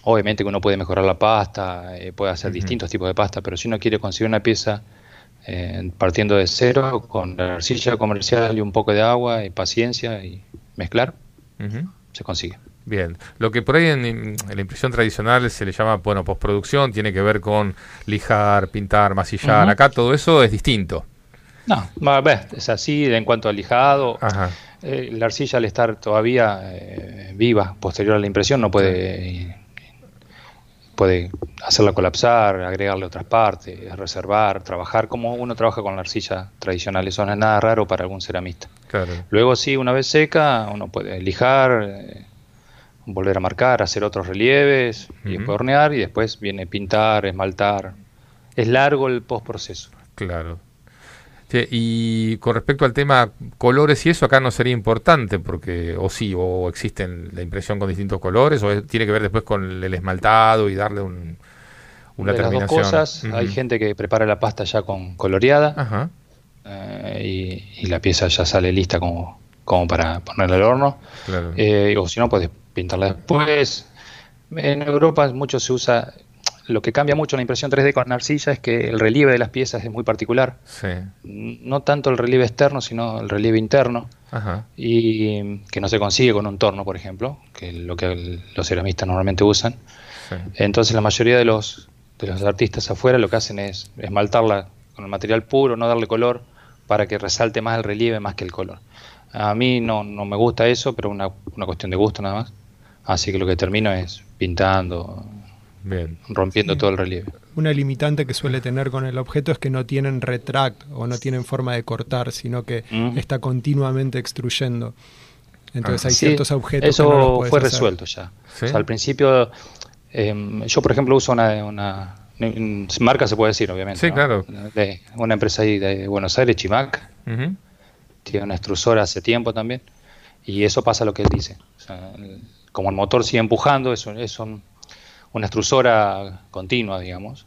Obviamente que uno puede mejorar la pasta, eh, puede hacer distintos tipos de pasta, pero si uno quiere conseguir una pieza eh, partiendo de cero, con la arcilla comercial y un poco de agua y paciencia y mezclar, se consigue. Bien, lo que por ahí en, en la impresión tradicional se le llama, bueno, postproducción, tiene que ver con lijar, pintar, masillar. Acá todo eso es distinto. No, va, ve, es así en cuanto al lijado. Ajá. Eh, la arcilla al estar todavía eh, viva, posterior a la impresión, no puede, puede hacerla colapsar, agregarle otras partes, reservar, trabajar como uno trabaja con la arcilla tradicional. Eso no es nada raro para algún ceramista. Claro. Luego sí, una vez seca, uno puede lijar, eh, volver a marcar, hacer otros relieves, y después hornear, y después viene pintar, esmaltar. Es largo el postproceso. Claro. Che, y con respecto al tema colores y eso, acá no sería importante, porque o sí, o existen la impresión con distintos colores, o es- tiene que ver después con el esmaltado y darle un, una de las dos terminación. cosas, hay gente que prepara la pasta ya con coloreada Ajá. eh, y, y la pieza ya sale lista como, como para ponerla al horno. Claro. Eh, o si no, puedes pintarla después. En Europa mucho se usa, lo que cambia mucho la impresión 3D con arcilla es que el relieve de las piezas es muy particular. Sí. No tanto el relieve externo, sino el relieve interno. Ajá. Y que no se consigue con un torno, por ejemplo, que es lo que el- los ceramistas normalmente usan. Sí. Entonces la mayoría de los, de los artistas afuera lo que hacen es esmaltarla con el material puro, no darle color, para que resalte más el relieve más que el color. A mí no, no me gusta eso, pero una, una cuestión de gusto nada más. Así que lo que termino es pintando, Bien. rompiendo todo el relieve. Una limitante que suele tener con el objeto es que no tienen retract o no tienen forma de cortar, sino que Mm. está continuamente extruyendo. Entonces Ah, hay Sí, ciertos objetos Eso que no los fue hacer. resuelto ya. ¿Sí? O sea, al principio, em, yo por ejemplo uso una, una, una marca se puede decir, obviamente. Sí, ¿no? claro. De una empresa ahí de Buenos Aires, Chimac, tiene una extrusora hace tiempo también, y eso pasa lo que él dice. O sea, el- como el motor sigue empujando, es, un- es un- una extrusora continua, digamos.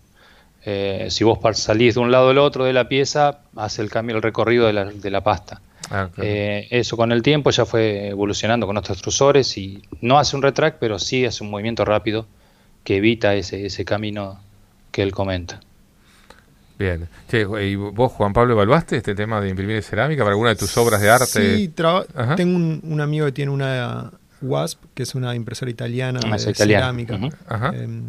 Eh, si vos salís de un lado al otro de la pieza, hace el cambio, el recorrido de la, de la pasta. Ah, claro. Eh, eso con el tiempo ya fue evolucionando con otros extrusores y no hace un retract, pero sí hace un movimiento rápido que evita ese, ese camino que él comenta. Bien. Che, ¿y vos, Juan Pablo, evaluaste este tema de imprimir cerámica para alguna de tus obras de arte? Sí, Ajá. tengo un, un amigo que tiene una WASP, que es una impresora italiana Ah, de italiana. cerámica. Em,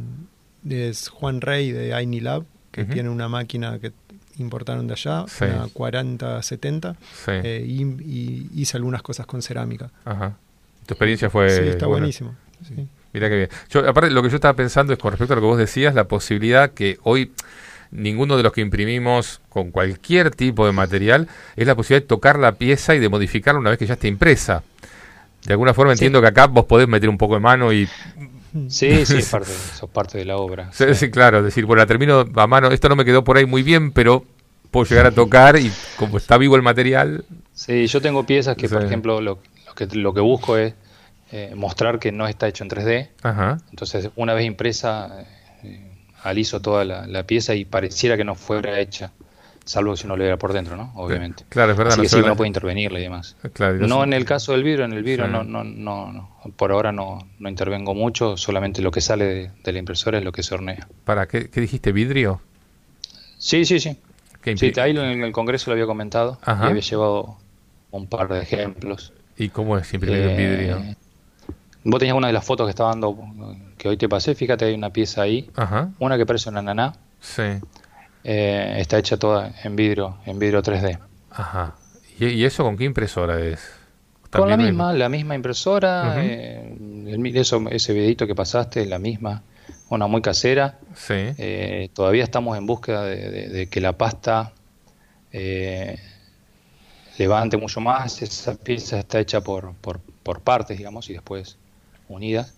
es Juan Rey de Aini Lab, que tiene una máquina que importaron de allá, Sí. una 4070, Sí. eh, y, y hice algunas cosas con cerámica. Ajá. Tu experiencia fue. sí, está buena. buenísimo. sí. Mira qué bien. Yo, aparte, lo que yo estaba pensando es con respecto a lo que vos decías, la posibilidad que hoy ninguno de los que imprimimos con cualquier tipo de material es la posibilidad de tocar la pieza y de modificarla una vez que ya está impresa. De alguna forma entiendo que acá vos podés meter un poco de mano y... Sí, sí, es parte, eso es parte de la obra. Sí, sí, claro, decir, bueno, la termino a mano, esto no me quedó por ahí muy bien, pero puedo llegar a tocar y como está vivo el material... Sí, yo tengo piezas que, por ejemplo, lo, lo que, lo que busco es eh, mostrar que no está hecho en 3D. Ajá. Entonces, una vez impresa, eh, aliso toda la, la pieza y pareciera que no fuera hecha, salvo si uno lo viera por dentro, ¿no? Obviamente. Claro, es verdad. Así no que sí, la- puede intervenirle y demás. Claro, y no en el caso del vidrio, en el vidrio Sí. no, no, no, no. Por ahora no, no intervengo mucho, solamente lo que sale de, de la impresora es lo que se hornea. ¿Para qué, qué dijiste? ¿Vidrio? Sí, sí, sí. ¿Qué Sí, ahí en el Congreso lo había comentado Ajá. y había llevado un par de ejemplos. ¿Y cómo es imprimir en Eh, vidrio? Vos tenías una de las fotos que estaba dando, que hoy te pasé, fíjate, hay una pieza ahí, Ajá. una que parece una naná, Sí. Eh, está hecha toda en vidrio, en vidrio 3D. Ajá. ¿Y, y eso con qué impresora es? Con la misma, la misma impresora, eh, el mi- eso, ese videito que pasaste es la misma, una muy casera. Sí. Eh, todavía estamos en búsqueda de, de- de que la pasta eh, levante mucho más. Esa pieza está hecha por, por, por partes, digamos, y después unidas.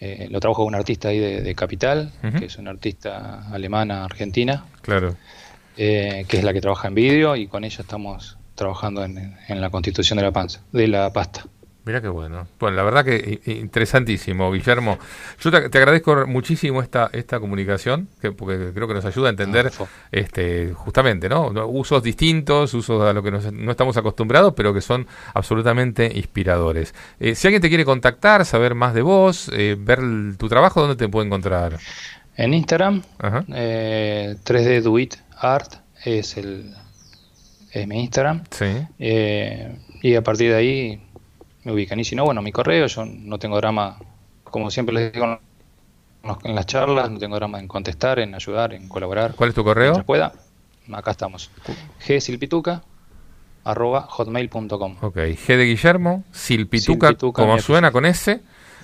Eh, lo trabajo con un artista ahí de, de Capital, que es una artista alemana, argentina, Claro. eh, que es la que trabaja en vídeo, y con ella estamos trabajando en, en la constitución de la panza, de la pasta. Mira qué bueno. Bueno, la verdad que interesantísimo, Guillermo. Yo te, te agradezco muchísimo esta esta comunicación, que, porque creo que nos ayuda a entender este justamente, ¿no? Usos distintos, usos a lo que nos- no estamos acostumbrados, pero que son absolutamente inspiradores. Eh, si alguien te quiere contactar, saber más de vos, eh, ver tu trabajo, ¿dónde te puede encontrar? En Instagram, eh, 3D Do It Art es, el, es mi Instagram. Sí. Eh, y a partir de ahí me ubican. Y si no, bueno, mi correo, yo no tengo drama, como siempre les digo en las charlas, no tengo drama en contestar, en ayudar, en colaborar. ¿Cuál es tu correo? Pueda, acá estamos. gsilpituca arroba hotmail.com. Ok, G de Guillermo, Silpituca, Silpituca, como suena con S,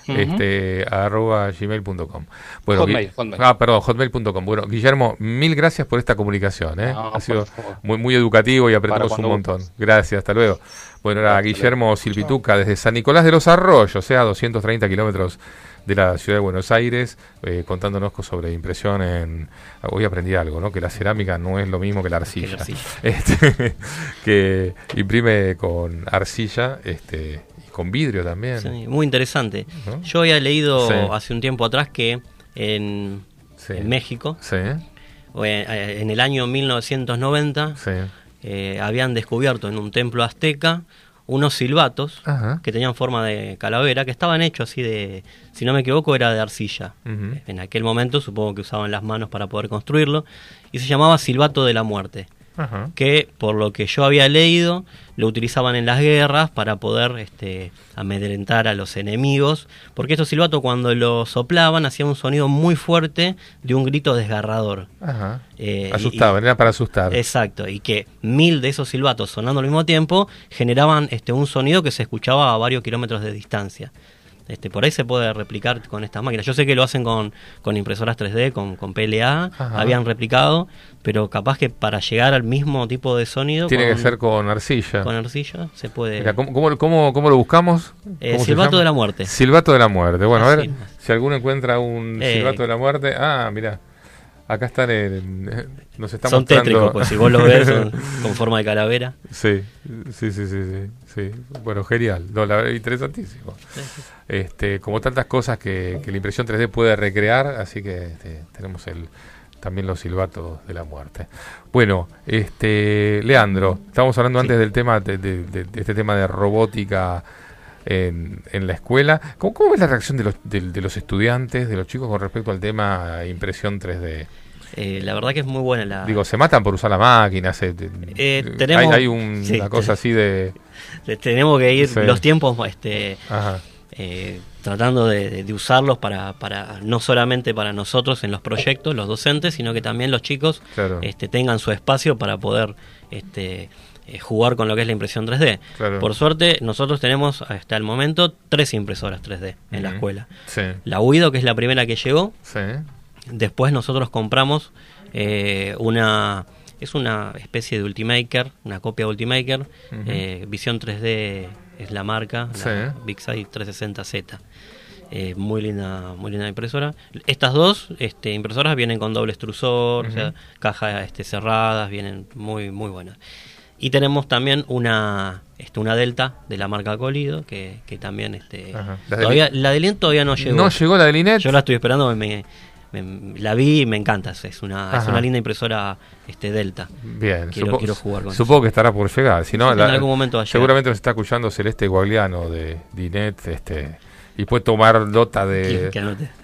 Este, arroba gmail.com. Bueno, Hotmail, Hotmail. Ah, perdón, hotmail.com. Bueno, Guillermo, mil gracias por esta comunicación. ¿eh? No, ha sido muy, muy educativo y aprendimos Para un montón. Gracias, hasta luego. Bueno, era Guillermo Silpituca desde San Nicolás de los Arroyos, o sea, 230 kilómetros de la ciudad de Buenos Aires, eh, contándonos co- sobre impresión en... Hoy aprendí algo, ¿no? Que la cerámica no es lo mismo que la arcilla. Que la arcilla. [LAUGHS] Este, [LAUGHS] que imprime con arcilla este, con vidrio también. Sí, muy interesante. ¿No? Yo había leído Sí. hace un tiempo atrás que en, en México, Sí. o en, eh, en el año 1990, Sí. eh, habían descubierto en un templo azteca unos silbatos Ajá. que tenían forma de calavera, que estaban hechos así de, si no me equivoco, era de arcilla. En aquel momento supongo que usaban las manos para poder construirlo, y se llamaba silbato de la muerte Ajá. que por lo que yo había leído lo utilizaban en las guerras para poder este, amedrentar a los enemigos porque estos silbatos cuando lo soplaban hacían un sonido muy fuerte de un grito desgarrador Ajá. Eh, y- Asustaban, era para asustar. Exacto, y que mil de esos silbatos sonando al mismo tiempo generaban este un sonido que se escuchaba a varios kilómetros de distancia. Este, por ahí se puede replicar con estas máquinas. Yo sé que lo hacen con, con impresoras 3D, con, con PLA, Ajá. habían replicado, pero capaz que para llegar al mismo tipo de sonido... Tiene con- que ser con arcilla. Con arcilla se puede... Mira, ¿cómo, cómo, cómo- cómo lo buscamos? Eh, ¿Cómo se Silbato de la Muerte. Silbato de la muerte. Bueno, a ver si alguno encuentra un Eh. silbato de la muerte. Ah, mira. Acá están en, en- nos está Son mostrando- tétricos, pues si vos los ves son [LAUGHS] con forma de calavera. Sí, sí, sí, sí, sí, sí. Bueno, genial. No, la verdad, interesantísimo. Este, como tantas cosas que, que la impresión 3D puede recrear, así que este, tenemos el también los silbatos de la muerte. Bueno, este, Leandro, estábamos hablando antes del tema de, de- de- de este tema de robótica en, en la escuela. ¿Cómo, cómo es la reacción de los, de, de los estudiantes, de los chicos con respecto al tema impresión 3D? Eh, la verdad que es muy buena la... Digo, se matan por usar la máquina, se, Eh, tenemos- hay, hay un- [LAUGHS] sí, una cosa así de... [LAUGHS] Te- tenemos que ir Sí. los tiempos este eh, tratando de, de- de usarlos para, para no solamente para nosotros en los proyectos los docentes sino que también los chicos Claro. este, tengan su espacio para poder este eh, jugar con lo que es la impresión 3D Claro. por suerte nosotros tenemos hasta el momento tres impresoras 3D en la escuela Sí. la Uido que es la primera que llegó Sí. Después nosotros compramos eh, una es una especie de Ultimaker, una copia de Ultimaker. Eh, Visión 3D es la marca, la Sí. Big Sight 360Z. Eh, muy linda, muy linda impresora. Estas dos este, impresoras vienen con doble extrusor, o sea, cajas este, cerradas, vienen muy, muy buenas. Y tenemos también una este, una Delta de la marca Colido, que, que también este. La todavía, Lin- la de Lin todavía no llegó. ¿No llegó la de Linet? Yo la estoy esperando, me, me- la vi y me encanta. Es una, es una linda impresora este Delta. Bien, quiero, supo- quiero jugar con supongo que estará por llegar. Si no, En algún momento va a seguramente nos está escuchando Celeste Guagliano de Dinet, este, y puede tomar nota de,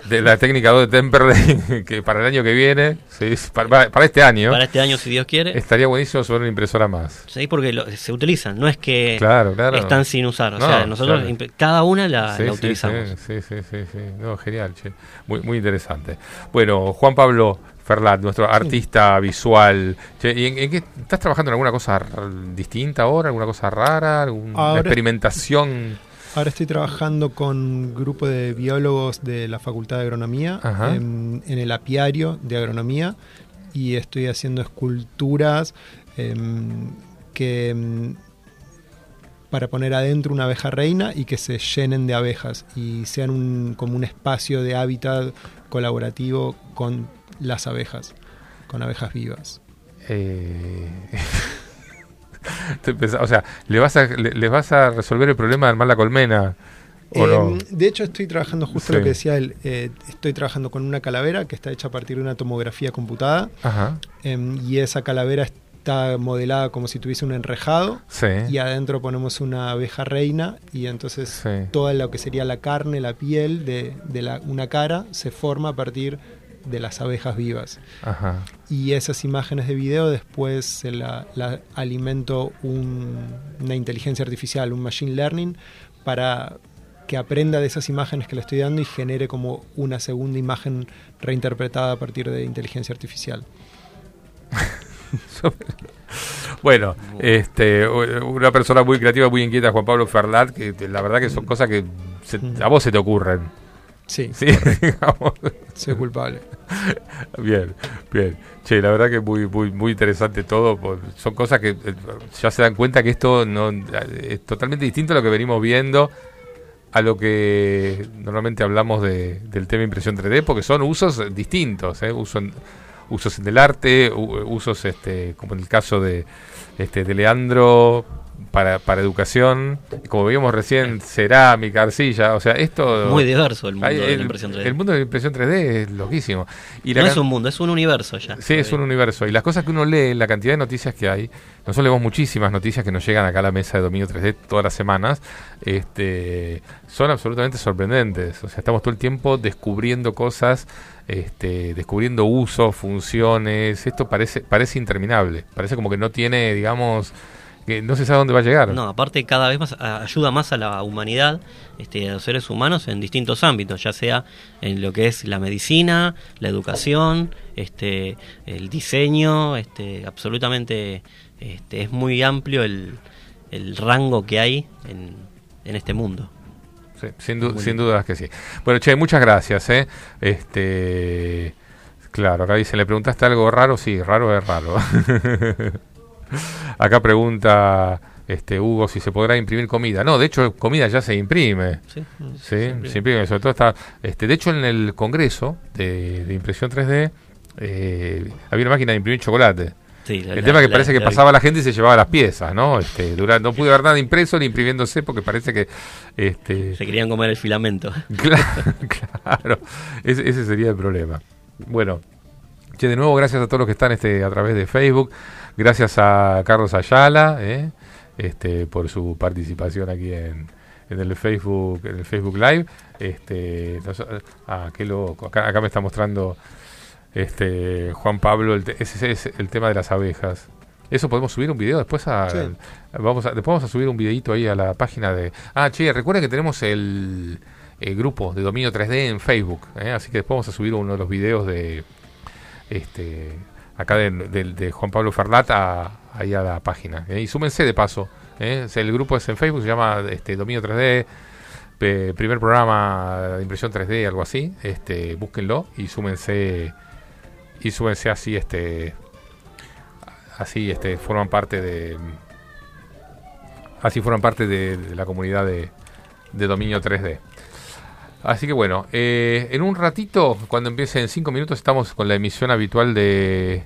de la técnica 2 de Temperley [LAUGHS] que para el año que viene, sí, para, para este año, Para este año, si Dios quiere. estaría buenísimo sobre una impresora más. Sí, porque lo- se utilizan, no es que Claro, claro. están sin usar. O No, sea, nosotros claro. cada una la, Sí, la sí, utilizamos. Sí, sí, sí, sí, sí. No, genial, che. Muy, muy interesante. Bueno, Juan Pablo, Ferlat, nuestro artista visual. Che, ¿y en, en qué, ¿Estás trabajando en alguna cosa distinta ahora? ¿Alguna cosa rara? ¿Alguna Ahora- experimentación? Ahora estoy trabajando con un grupo de biólogos de la Facultad de Agronomía Ajá. en, en el apiario de agronomía y estoy haciendo esculturas em, que em, para poner adentro una abeja reina y que se llenen de abejas y sean un, como un espacio de hábitat colaborativo con las abejas, con abejas vivas. Eh, [LAUGHS] [LAUGHS] o sea, ¿le vas, a, le, les vas a resolver el problema de armar la colmena? ¿O no? Em, De hecho, estoy trabajando justo Sí. lo que decía él. eh, estoy trabajando con una calavera que está hecha a partir de una tomografía computada. Ajá. em, y esa calavera está modelada como si tuviese un enrejado. Sí. Y adentro ponemos una abeja reina. Y entonces Sí. toda lo que sería la carne, la piel de, de la- una cara se forma a partir de las abejas vivas. Ajá. Y esas imágenes de video después se la, la alimento un- una inteligencia artificial, un machine learning, para que aprenda de esas imágenes que le estoy dando y genere como una segunda imagen reinterpretada a partir de inteligencia artificial. [LAUGHS] Bueno, este, una persona muy creativa, muy inquieta, Juan Pablo Ferlat, que la verdad que son cosas que se- a vos se te ocurren. Sí, sí [LAUGHS] digamos. Soy culpable. Bien, bien. Che, la verdad que muy, muy, muy interesante todo. son cosas que eh, ya se dan cuenta que esto no es totalmente distinto a lo que venimos viendo, a lo que normalmente hablamos de, del tema impresión 3D, porque son usos distintos, ¿eh? Uso en- usos en el arte, usos este, como en el caso de, este, de Leandro para, para educación, como veíamos recién, cerámica, arcilla, o sea, esto... Muy diverso el mundo de la impresión 3D. El mundo de la impresión 3D es loquísimo. Y no es un mundo, es un universo ya. Sí, es un universo. Y las cosas que uno lee, la cantidad de noticias que hay, nosotros leemos muchísimas noticias que nos llegan acá a la mesa de Dominio 3D todas las semanas, este, son absolutamente sorprendentes. O sea, estamos todo el tiempo descubriendo cosas, este, descubriendo usos, funciones. Esto parece, parece interminable. Parece como que no tiene, digamos, que no se sabe dónde va a llegar. No, aparte cada vez más ayuda más a la humanidad, este, a los seres humanos en distintos ámbitos, ya sea en lo que es la medicina, la educación, este, el diseño, este, absolutamente, este, es muy amplio el, el rango que hay en, en este mundo. Sí, sin, du- sin dudas que sí. Bueno, Che, muchas gracias. ¿eh? Este, claro, acá dice, ¿le preguntaste algo raro? Sí, raro es raro. [LAUGHS] [LAUGHS] acá pregunta este Hugo si se podrá imprimir comida. No, de hecho, comida ya se imprime. Sí, Sí, se imprime. se imprime. Sobre todo está. Este, de hecho, en el congreso de, de impresión 3D eh, había una máquina de imprimir chocolate. Sí, la- el la- tema es que la- parece que la- pasaba la gente y se llevaba las piezas, ¿no? Este, dura- no pude ver nada impreso ni imprimiéndose porque parece que este, Se querían comer el filamento. [LAUGHS] Claro, claro. Ese, ese sería el problema. Bueno, che, de nuevo, gracias a todos los que están este, a través de Facebook. Gracias a Carlos Ayala ¿eh? este, por su participación aquí en, en el Facebook en el Facebook Live. Este, nos- ah, qué loco. Acá, acá me está mostrando este Juan Pablo el ese es el tema de las abejas. Eso podemos subir un video después a, Sí. vamos a después vamos a subir un videito ahí a la página de Ah, che, recuerden que tenemos el, el grupo de dominio 3D en Facebook, ¿eh? así que después vamos a subir uno de los videos de este acá de, de- de Juan Pablo Ferlata ahí a la página. ¿eh? Y súmense de paso. ¿eh? El grupo es en Facebook, se llama este, Dominio 3D, pe- primer programa de impresión 3D, algo así. Este, búsquenlo y súmense y súmense así este así este forman parte de así forman parte de, de la comunidad de, de dominio 3D. Así que bueno, eh, en un ratito, cuando empiece en 5 minutos, estamos con la emisión habitual de,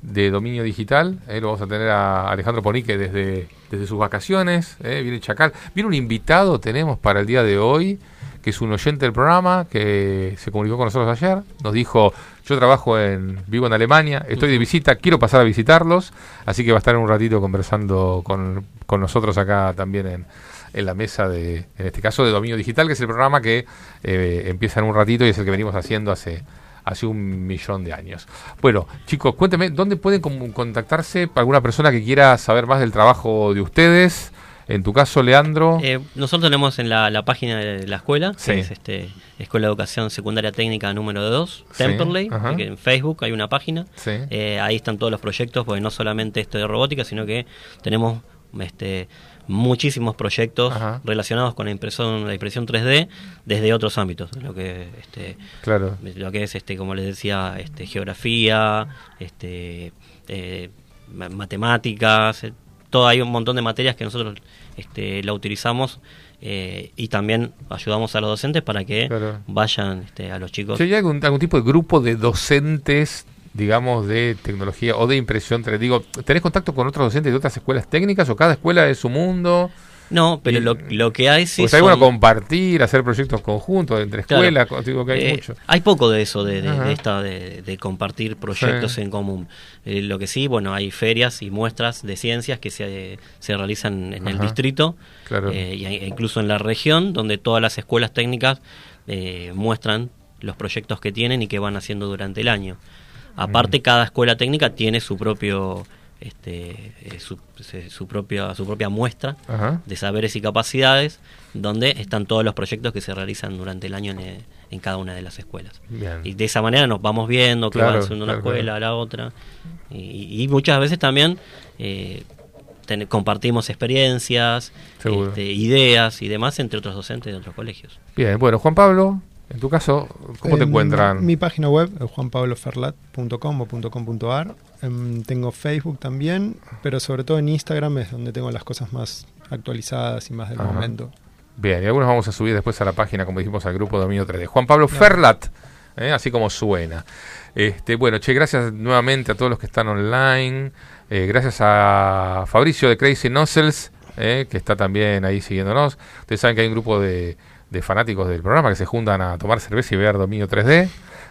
de Dominio Digital. eh, lo vamos a tener a Alejandro Ponique desde, desde sus vacaciones. eh, viene Chacal. Viene un invitado, tenemos para el día de hoy, que es un oyente del programa, que se comunicó con nosotros ayer. Nos dijo, yo trabajo en, vivo en Alemania, estoy de visita, quiero pasar a visitarlos. Así que va a estar en un ratito conversando con, con nosotros acá también en, en la mesa de, en este caso, de Dominio Digital, que es el programa que eh, empieza en un ratito y es el que venimos haciendo hace, hace un millón de años. Bueno, chicos, cuéntenme, ¿dónde pueden contactarse para alguna persona que quiera saber más del trabajo de ustedes? En tu caso, Leandro. Eh, nosotros tenemos en la, la página de la escuela, Sí. que es este, Escuela de Educación Secundaria Técnica número 2, Sí, Temperley, que en Facebook hay una página. Sí. Eh, ahí están todos los proyectos, porque no solamente esto de robótica, sino que tenemos este, muchísimos proyectos relacionados con la impresión, la impresión 3D desde otros ámbitos, lo que este, Claro. lo que es este como les decía este geografía este eh, ma- matemáticas eh, todo hay un montón de materias que nosotros este, la utilizamos eh, y también ayudamos a los docentes para que Claro. vayan este, a los chicos hay algún, algún tipo de grupo de docentes, digamos, de tecnología o de impresión 3D, digo, ¿tenés contacto con otros docentes de otras escuelas técnicas o cada escuela es su mundo? no pero Y- lo, lo que hay sí Pues hay bueno son- compartir, hacer proyectos conjuntos entre escuelas, digo que hay Eh, mucho. hay poco de eso, de, de- esta, de, de compartir proyectos Sí. en común. Eh, lo que sí, bueno, hay ferias y muestras de ciencias que se, se realizan en el distrito Claro. eh, y hay- incluso en la región, donde todas las escuelas técnicas eh, muestran los proyectos que tienen y que van haciendo durante el año. Aparte, cada escuela técnica tiene su propio este, eh, su, su propia su propia muestra Ajá. de saberes y capacidades donde están todos los proyectos que se realizan durante el año en, en cada una de las escuelas. Bien. y de esa manera nos vamos viendo que Claro, va haciendo una claro, escuela a la otra. Y, y muchas veces también eh, ten- compartimos experiencias este, ideas y demás entre otros docentes de otros colegios. Bien, bueno, Juan Pablo, en tu caso, ¿cómo te En encuentran? Mi página web es juanpabloferlat.com o .com.ar. Em, tengo Facebook también, pero sobre todo en Instagram es donde tengo las cosas más actualizadas y más del Ajá. momento. Bien, y algunos vamos a subir después a la página, como dijimos, al grupo Dominio 3D. Juan Pablo Ferlat, ¿eh? así como suena. Este, bueno, che, gracias nuevamente a todos los que están online. Eh, gracias a Fabricio de Crazy Nozzles, ¿eh? que está también ahí siguiéndonos. Ustedes saben que hay un grupo de, de fanáticos del programa que se juntan a tomar cerveza y ver Dominio 3D.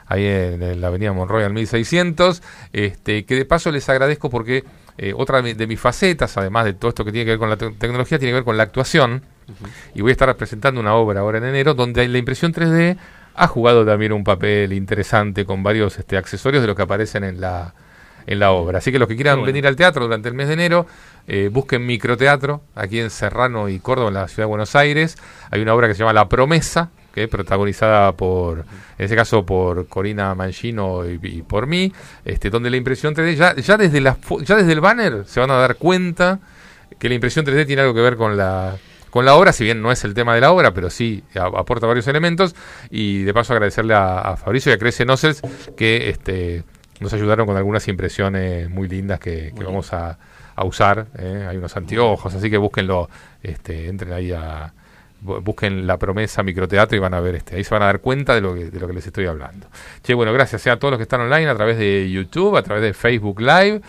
Ahí en, en la avenida Monroy al 1600. Este, que de paso les agradezco porque eh, otra de, mi- de mis facetas, además de todo esto que tiene que ver con la te- tecnología, tiene que ver con la actuación. Y voy a estar presentando una obra ahora en enero donde la impresión 3D ha jugado también un papel interesante con varios este, accesorios de los que aparecen en la, en la obra. Así que los que quieran bueno. venir al teatro durante el mes de enero, eh, busquen microteatro aquí en Serrano y Córdoba, en la ciudad de Buenos Aires. Hay una obra que se llama La Promesa, que es protagonizada por, en ese caso, por Corina Mangino y, y por mí, este, donde la impresión 3D, ya, ya, desde la, ya desde el banner se van a dar cuenta que la impresión 3D tiene algo que ver con la con la obra, si bien no es el tema de la obra, pero sí aporta varios elementos. Y de paso agradecerle a, a Fabricio y a Crece Nozzles que este, nos ayudaron con algunas impresiones muy lindas que, que vamos a, a usar. ¿eh? Hay unos anteojos, así que búsquenlo, este, entren ahí a bu- busquen la promesa microteatro y van a ver este ahí se van a dar cuenta de lo que de lo que les estoy hablando che bueno gracias a todos los que están online a través de YouTube a través de Facebook Live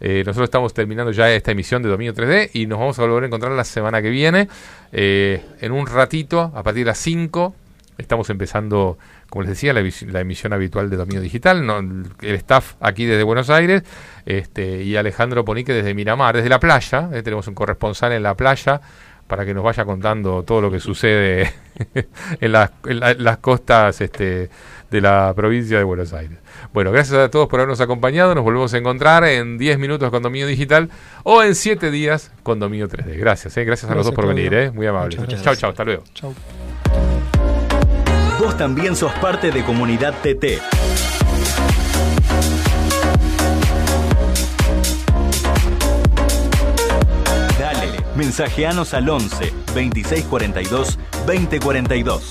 eh, nosotros estamos terminando ya esta emisión de Dominio 3D y nos vamos a volver a encontrar la semana que viene. Eh, en un ratito, a partir de las 5, estamos empezando, como les decía, la, la emisión habitual de Dominio Digital. ¿no? El staff aquí desde Buenos Aires este, y Alejandro Ponique desde Miramar, desde la playa. eh, tenemos un corresponsal en la playa para que nos vaya contando todo lo que sucede [LAUGHS] en, las, en la- en las costas este, de la provincia de Buenos Aires. Bueno, gracias a todos por habernos acompañado. Nos volvemos a encontrar en 10 minutos con Dominio Digital o en 7 días con Dominio 3D. Gracias, eh, gracias a los dos por venir, eh, muy amables. Chao, chao, hasta luego. Chau. Vos también sos parte de Comunidad TT. Dale, mensajeanos al 11 2642 2042.